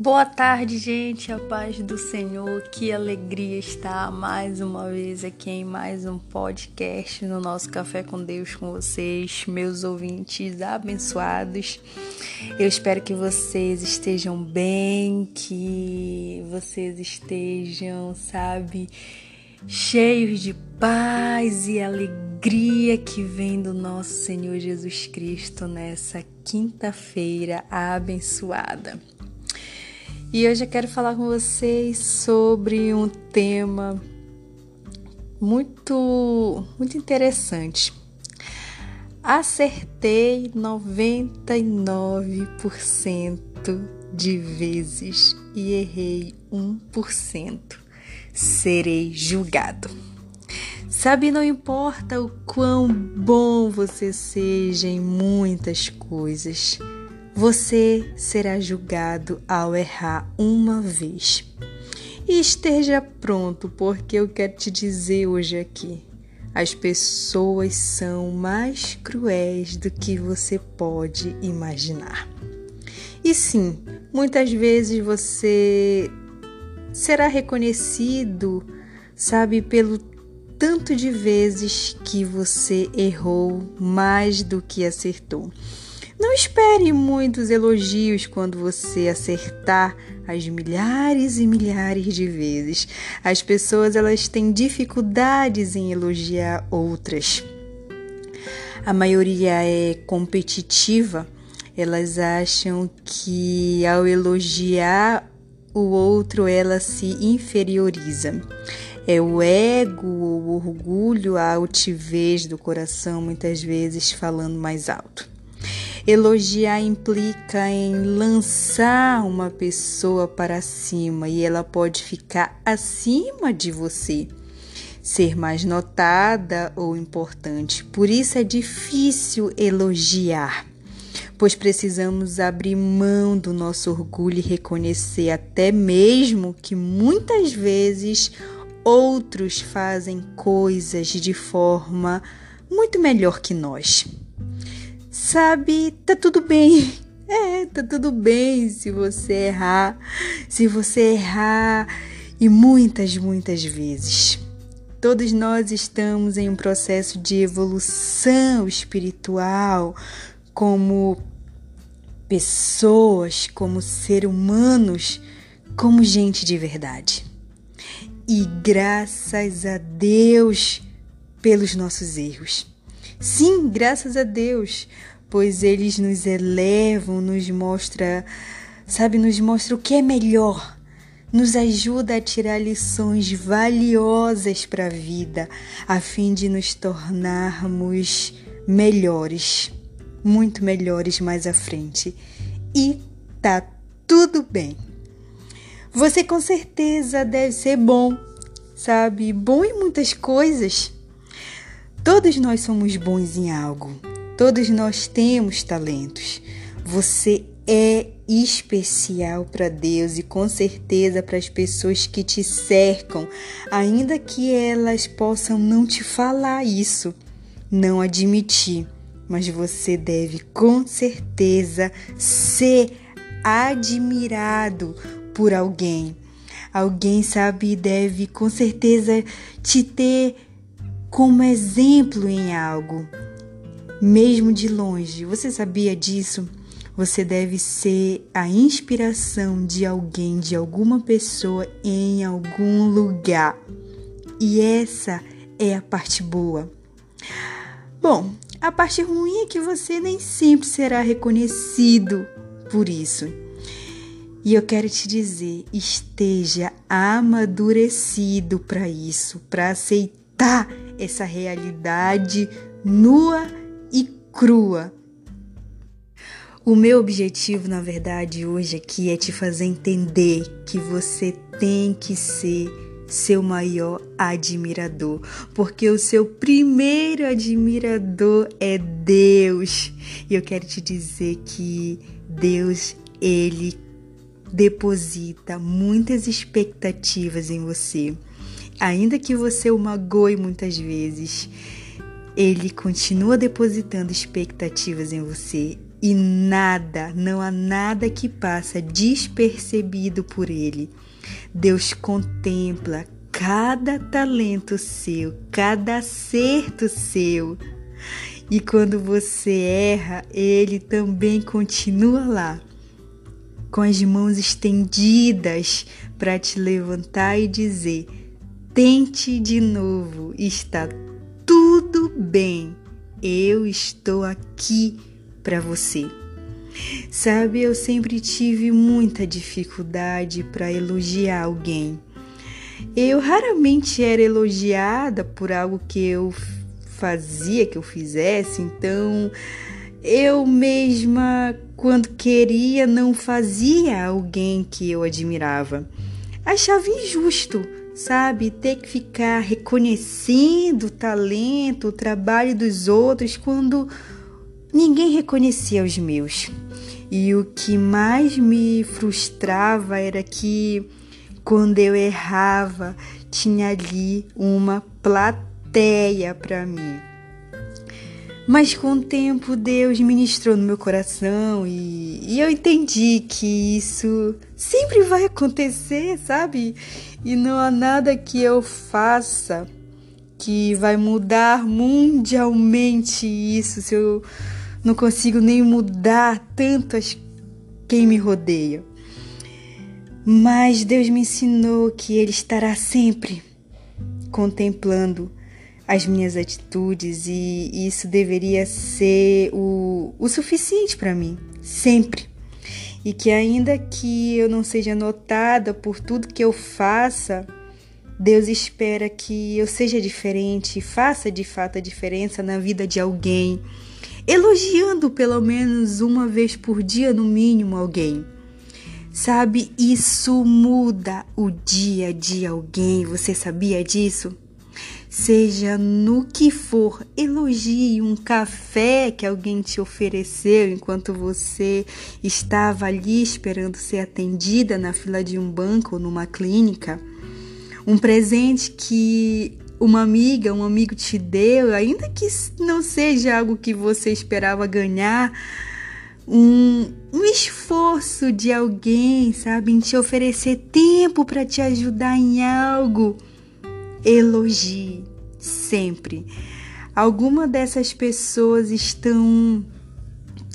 Boa tarde, gente. A paz do Senhor. Que alegria estar mais uma vez aqui em mais um podcast no nosso Café com Deus com vocês, meus ouvintes abençoados. Eu espero que vocês estejam bem, que vocês estejam, sabe, cheios de paz e alegria que vem do nosso Senhor Jesus Cristo nessa quinta-feira abençoada. E hoje eu quero falar com vocês sobre um tema muito muito interessante. Acertei 99% de vezes e errei 1%. Serei julgado. Sabe, não importa o quão bom você seja em muitas coisas você será julgado ao errar uma vez. E esteja pronto, porque eu quero te dizer hoje aqui: as pessoas são mais cruéis do que você pode imaginar. E sim, muitas vezes você será reconhecido, sabe, pelo tanto de vezes que você errou mais do que acertou. Não espere muitos elogios quando você acertar as milhares e milhares de vezes. As pessoas elas têm dificuldades em elogiar outras. A maioria é competitiva. Elas acham que ao elogiar o outro ela se inferioriza. É o ego, o orgulho, a altivez do coração, muitas vezes falando mais alto. Elogiar implica em lançar uma pessoa para cima e ela pode ficar acima de você, ser mais notada ou importante. Por isso é difícil elogiar, pois precisamos abrir mão do nosso orgulho e reconhecer até mesmo que muitas vezes outros fazem coisas de forma muito melhor que nós sabe, tá tudo bem. É, tá tudo bem se você errar, se você errar e muitas, muitas vezes. Todos nós estamos em um processo de evolução espiritual como pessoas, como seres humanos, como gente de verdade. E graças a Deus pelos nossos erros. Sim, graças a Deus, pois eles nos elevam, nos mostra, sabe, nos mostra o que é melhor, nos ajuda a tirar lições valiosas para a vida, a fim de nos tornarmos melhores, muito melhores mais à frente. E tá tudo bem. Você com certeza deve ser bom, sabe? Bom em muitas coisas. Todos nós somos bons em algo. Todos nós temos talentos. Você é especial para Deus e com certeza para as pessoas que te cercam, ainda que elas possam não te falar isso, não admitir, mas você deve com certeza ser admirado por alguém. Alguém sabe deve com certeza te ter como exemplo em algo mesmo de longe. Você sabia disso? Você deve ser a inspiração de alguém, de alguma pessoa em algum lugar. E essa é a parte boa. Bom, a parte ruim é que você nem sempre será reconhecido por isso. E eu quero te dizer, esteja amadurecido para isso, para aceitar essa realidade nua crua. O meu objetivo, na verdade, hoje aqui é te fazer entender que você tem que ser seu maior admirador, porque o seu primeiro admirador é Deus. E eu quero te dizer que Deus, ele deposita muitas expectativas em você. Ainda que você o magoe muitas vezes, ele continua depositando expectativas em você e nada, não há nada que passa despercebido por ele. Deus contempla cada talento seu, cada acerto seu. E quando você erra, ele também continua lá, com as mãos estendidas para te levantar e dizer: tente de novo, está tudo bem, eu estou aqui para você. Sabe, eu sempre tive muita dificuldade para elogiar alguém. Eu raramente era elogiada por algo que eu fazia, que eu fizesse, então eu mesma, quando queria, não fazia alguém que eu admirava. Achava injusto, sabe? Ter que ficar reconhecendo o talento, o trabalho dos outros quando ninguém reconhecia os meus. E o que mais me frustrava era que quando eu errava, tinha ali uma plateia para mim. Mas com o tempo Deus ministrou no meu coração e, e, eu entendi que isso sempre vai acontecer, sabe? E não há nada que eu faça que vai mudar mundialmente isso se eu não consigo nem mudar tanto as, quem me rodeia. Mas Deus me ensinou que Ele estará sempre contemplando as minhas atitudes e isso deveria ser o, o suficiente para mim, sempre. E que ainda que eu não seja notada por tudo que eu faça, Deus espera que eu seja diferente faça de fato a diferença na vida de alguém, elogiando pelo menos uma vez por dia, no mínimo, alguém. Sabe, isso muda o dia de alguém, você sabia disso? Seja no que for, elogie um café que alguém te ofereceu enquanto você estava ali esperando ser atendida na fila de um banco ou numa clínica. Um presente que uma amiga, um amigo te deu, ainda que não seja algo que você esperava ganhar, um, um esforço de alguém, sabe, em te oferecer tempo para te ajudar em algo elogie sempre. Alguma dessas pessoas estão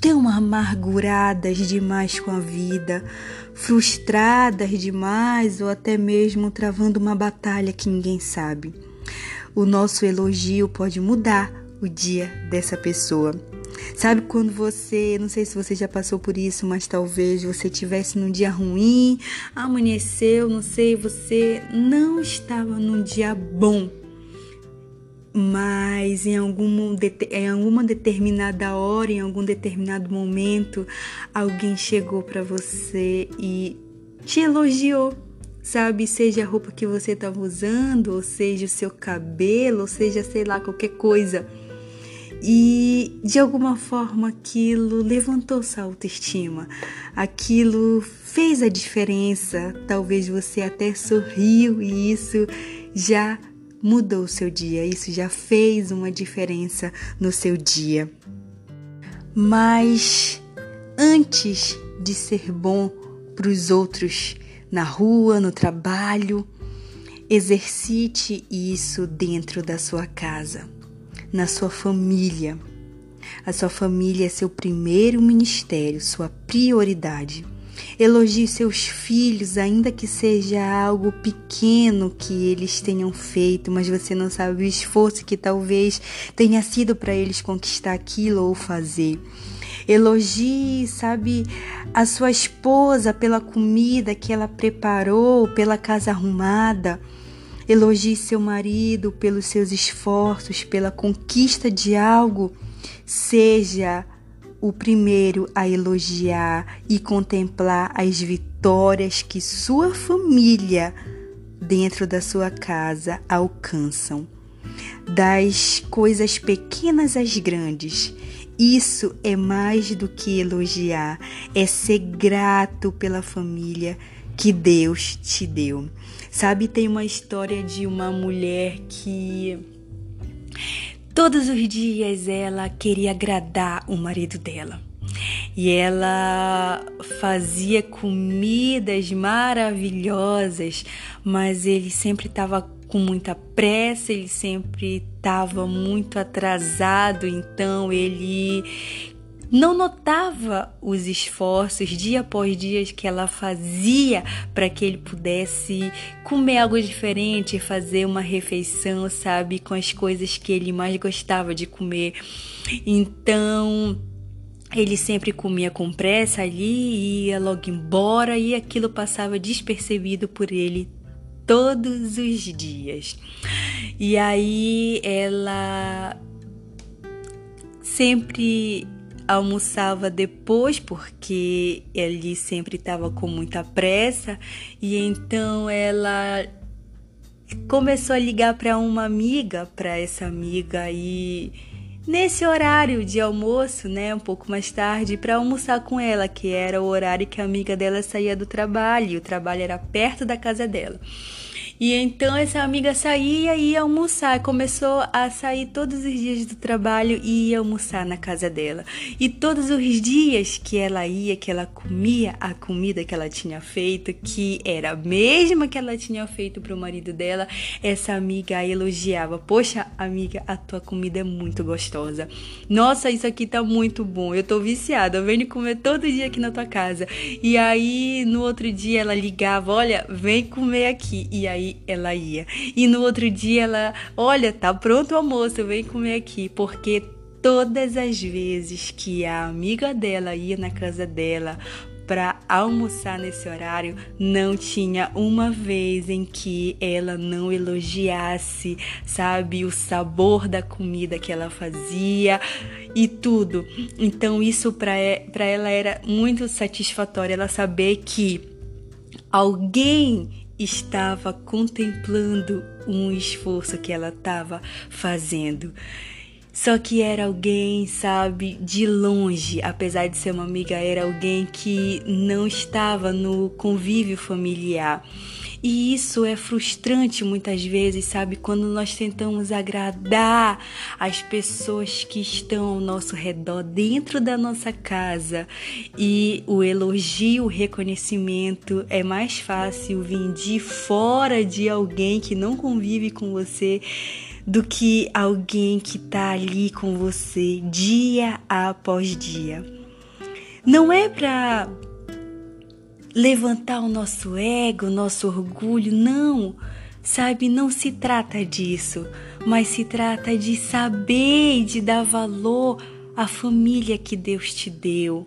tão amarguradas demais com a vida, frustradas demais ou até mesmo travando uma batalha que ninguém sabe. O nosso elogio pode mudar o dia dessa pessoa. Sabe quando você, não sei se você já passou por isso, mas talvez você tivesse num dia ruim, amanheceu, não sei, você não estava num dia bom. Mas em, algum, em alguma determinada hora, em algum determinado momento, alguém chegou para você e te elogiou sabe? Seja a roupa que você estava usando, ou seja o seu cabelo, ou seja, sei lá, qualquer coisa. E de alguma forma aquilo levantou sua autoestima, aquilo fez a diferença. Talvez você até sorriu e isso já mudou o seu dia, isso já fez uma diferença no seu dia. Mas antes de ser bom para os outros na rua, no trabalho, exercite isso dentro da sua casa na sua família. A sua família é seu primeiro ministério, sua prioridade. Elogie seus filhos, ainda que seja algo pequeno que eles tenham feito, mas você não sabe o esforço que talvez tenha sido para eles conquistar aquilo ou fazer. Elogie, sabe, a sua esposa pela comida que ela preparou, pela casa arrumada. Elogie seu marido pelos seus esforços, pela conquista de algo. Seja o primeiro a elogiar e contemplar as vitórias que sua família dentro da sua casa alcançam. Das coisas pequenas às grandes, isso é mais do que elogiar, é ser grato pela família que Deus te deu. Sabe, tem uma história de uma mulher que todos os dias ela queria agradar o marido dela. e ela fazia comidas maravilhosas, mas ele sempre estava com muita pressa, ele sempre estava muito atrasado, então ele não notava os esforços dia após dia que ela fazia para que ele pudesse comer algo diferente, fazer uma refeição, sabe, com as coisas que ele mais gostava de comer. Então, ele sempre comia com pressa ali, ia logo embora e aquilo passava despercebido por ele todos os dias. E aí ela sempre almoçava depois porque ele sempre estava com muita pressa e então ela começou a ligar para uma amiga, para essa amiga e nesse horário de almoço, né, um pouco mais tarde, para almoçar com ela, que era o horário que a amiga dela saía do trabalho, e o trabalho era perto da casa dela. E então essa amiga saía e ia almoçar. Começou a sair todos os dias do trabalho e ia almoçar na casa dela. E todos os dias que ela ia, que ela comia a comida que ela tinha feito, que era a mesma que ela tinha feito para o marido dela, essa amiga elogiava: Poxa, amiga, a tua comida é muito gostosa. Nossa, isso aqui tá muito bom. Eu tô viciada. Eu venho comer todo dia aqui na tua casa. E aí no outro dia ela ligava: Olha, vem comer aqui. E aí ela ia. E no outro dia ela, olha, tá pronto o almoço, vem comer aqui, porque todas as vezes que a amiga dela ia na casa dela para almoçar nesse horário, não tinha uma vez em que ela não elogiasse, sabe, o sabor da comida que ela fazia e tudo. Então isso para ela era muito satisfatório ela saber que alguém estava contemplando um esforço que ela estava fazendo. Só que era alguém, sabe, de longe, apesar de ser uma amiga, era alguém que não estava no convívio familiar. E isso é frustrante muitas vezes, sabe? Quando nós tentamos agradar as pessoas que estão ao nosso redor, dentro da nossa casa. E o elogio, o reconhecimento é mais fácil vir de fora de alguém que não convive com você do que alguém que está ali com você dia após dia. Não é para levantar o nosso ego, o nosso orgulho. Não, sabe? Não se trata disso, mas se trata de saber e de dar valor à família que Deus te deu.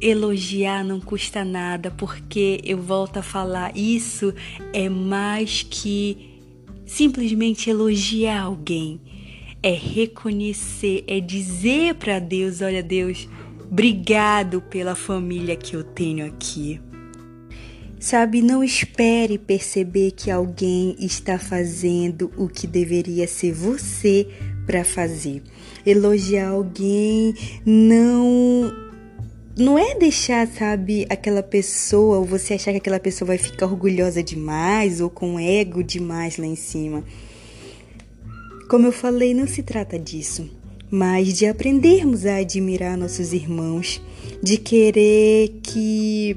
Elogiar não custa nada, porque eu volto a falar, isso é mais que simplesmente elogiar alguém. É reconhecer, é dizer para Deus: olha, Deus, Obrigado pela família que eu tenho aqui. Sabe, não espere perceber que alguém está fazendo o que deveria ser você para fazer. Elogiar alguém não não é deixar, sabe, aquela pessoa ou você achar que aquela pessoa vai ficar orgulhosa demais ou com ego demais lá em cima. Como eu falei, não se trata disso mas de aprendermos a admirar nossos irmãos, de querer que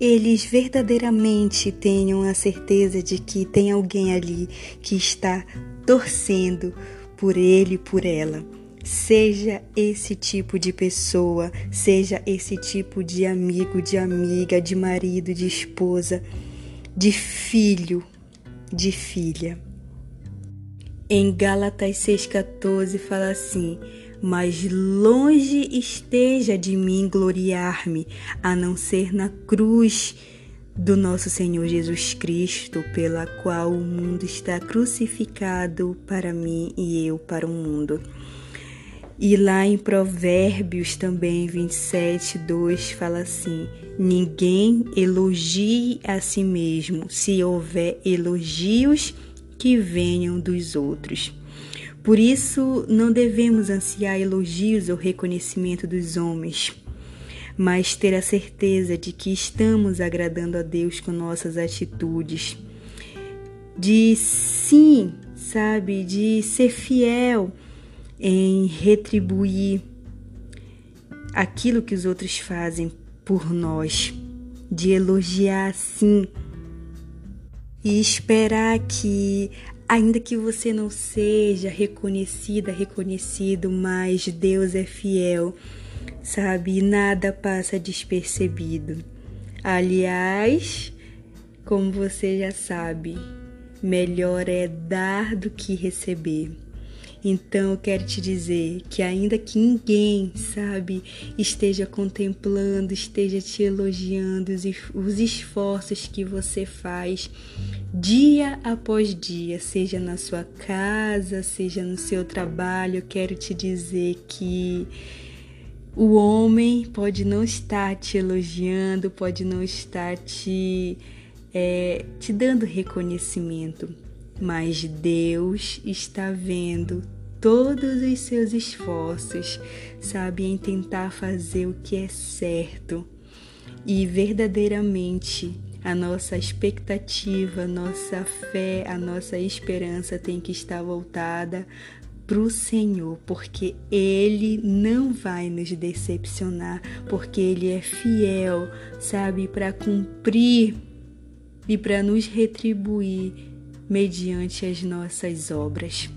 eles verdadeiramente tenham a certeza de que tem alguém ali que está torcendo por ele e por ela. Seja esse tipo de pessoa, seja esse tipo de amigo, de amiga, de marido, de esposa, de filho, de filha. Em Gálatas 6,14 fala assim: Mas longe esteja de mim gloriar-me, a não ser na cruz do nosso Senhor Jesus Cristo, pela qual o mundo está crucificado para mim e eu para o mundo. E lá em Provérbios também 27, 2 fala assim: Ninguém elogie a si mesmo, se houver elogios que venham dos outros. Por isso, não devemos ansiar elogios ou reconhecimento dos homens, mas ter a certeza de que estamos agradando a Deus com nossas atitudes. De sim, sabe, de ser fiel em retribuir aquilo que os outros fazem por nós, de elogiar sim e esperar que, ainda que você não seja reconhecida, reconhecido, mas Deus é fiel, sabe? Nada passa despercebido. Aliás, como você já sabe, melhor é dar do que receber. Então eu quero te dizer que ainda que ninguém, sabe, esteja contemplando, esteja te elogiando os esforços que você faz dia após dia, seja na sua casa, seja no seu trabalho, eu quero te dizer que o homem pode não estar te elogiando, pode não estar te, é, te dando reconhecimento, mas Deus está vendo todos os seus esforços, sabe, em tentar fazer o que é certo. E verdadeiramente a nossa expectativa, a nossa fé, a nossa esperança tem que estar voltada para o Senhor, porque Ele não vai nos decepcionar, porque Ele é fiel, sabe, para cumprir e para nos retribuir mediante as nossas obras.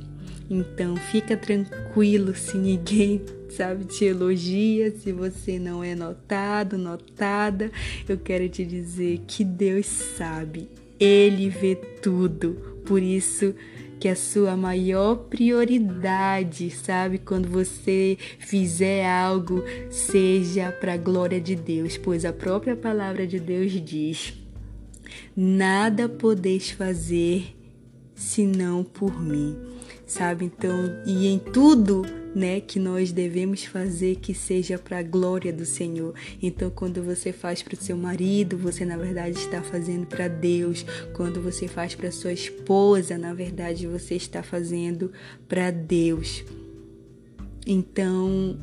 Então fica tranquilo se ninguém sabe te elogia, se você não é notado, notada. Eu quero te dizer que Deus sabe, ele vê tudo. Por isso que a sua maior prioridade, sabe, quando você fizer algo, seja para a glória de Deus, pois a própria palavra de Deus diz: Nada podeis fazer senão por mim sabe? Então, e em tudo, né, que nós devemos fazer que seja para a glória do Senhor. Então, quando você faz para o seu marido, você na verdade está fazendo para Deus. Quando você faz para sua esposa, na verdade você está fazendo para Deus. Então,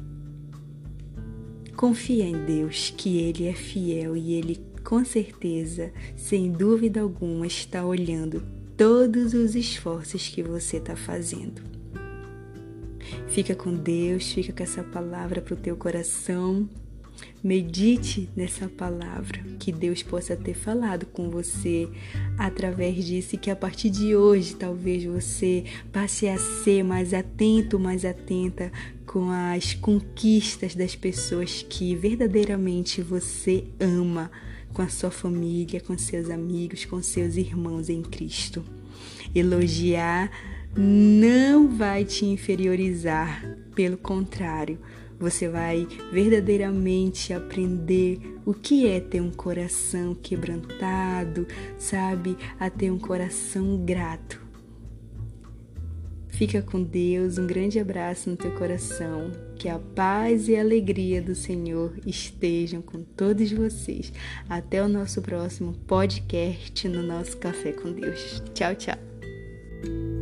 confia em Deus, que ele é fiel e ele com certeza, sem dúvida alguma, está olhando todos os esforços que você está fazendo. Fica com Deus, fica com essa palavra para o teu coração. Medite nessa palavra que Deus possa ter falado com você através disso e que a partir de hoje talvez você passe a ser mais atento, mais atenta com as conquistas das pessoas que verdadeiramente você ama com a sua família, com seus amigos, com seus irmãos em Cristo. Elogiar não vai te inferiorizar, pelo contrário, você vai verdadeiramente aprender o que é ter um coração quebrantado, sabe? A ter um coração grato. Fica com Deus, um grande abraço no teu coração. Que a paz e a alegria do Senhor estejam com todos vocês. Até o nosso próximo podcast no nosso Café com Deus. Tchau, tchau.